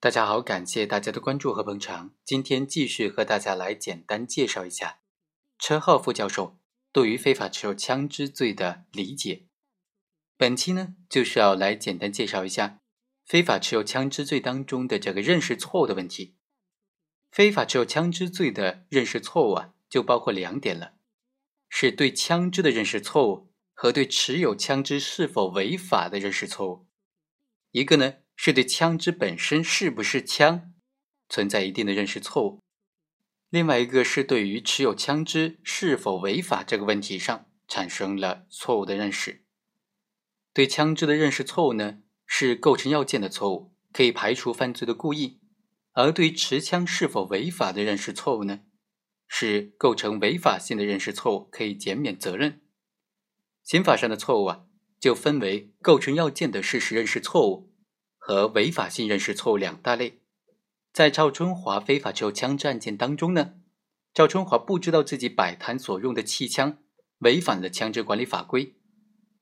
大家好，感谢大家的关注和捧场。今天继续和大家来简单介绍一下车浩副教授对于非法持有枪支罪的理解。本期呢，就是要来简单介绍一下非法持有枪支罪当中的这个认识错误的问题。非法持有枪支罪的认识错误啊，就包括两点了，是对枪支的认识错误和对持有枪支是否违法的认识错误。一个呢。是对枪支本身是不是枪存在一定的认识错误，另外一个是对于持有枪支是否违法这个问题上产生了错误的认识。对枪支的认识错误呢，是构成要件的错误，可以排除犯罪的故意；而对持枪是否违法的认识错误呢，是构成违法性的认识错误，可以减免责任。刑法上的错误啊，就分为构成要件的事实认识错误。和违法性认识错误两大类，在赵春华非法持有枪支案件当中呢，赵春华不知道自己摆摊所用的气枪违反了枪支管理法规，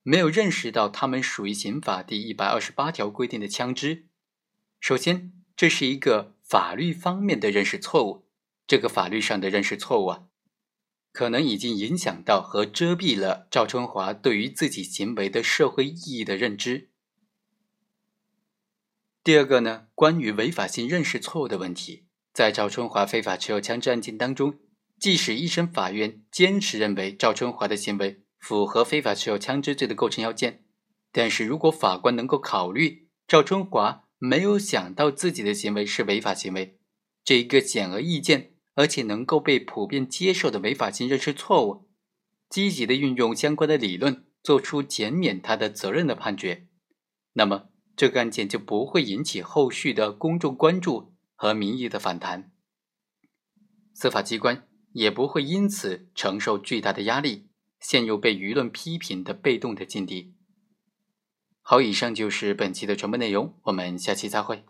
没有认识到他们属于刑法第一百二十八条规定的枪支。首先，这是一个法律方面的认识错误，这个法律上的认识错误啊，可能已经影响到和遮蔽了赵春华对于自己行为的社会意义的认知。第二个呢，关于违法性认识错误的问题，在赵春华非法持有枪支案件当中，即使一审法院坚持认为赵春华的行为符合非法持有枪支罪的构成要件，但是如果法官能够考虑赵春华没有想到自己的行为是违法行为，这一个显而易见而且能够被普遍接受的违法性认识错误，积极的运用相关的理论做出减免他的责任的判决，那么。这个案件就不会引起后续的公众关注和民意的反弹，司法机关也不会因此承受巨大的压力，陷入被舆论批评的被动的境地。好，以上就是本期的全部内容，我们下期再会。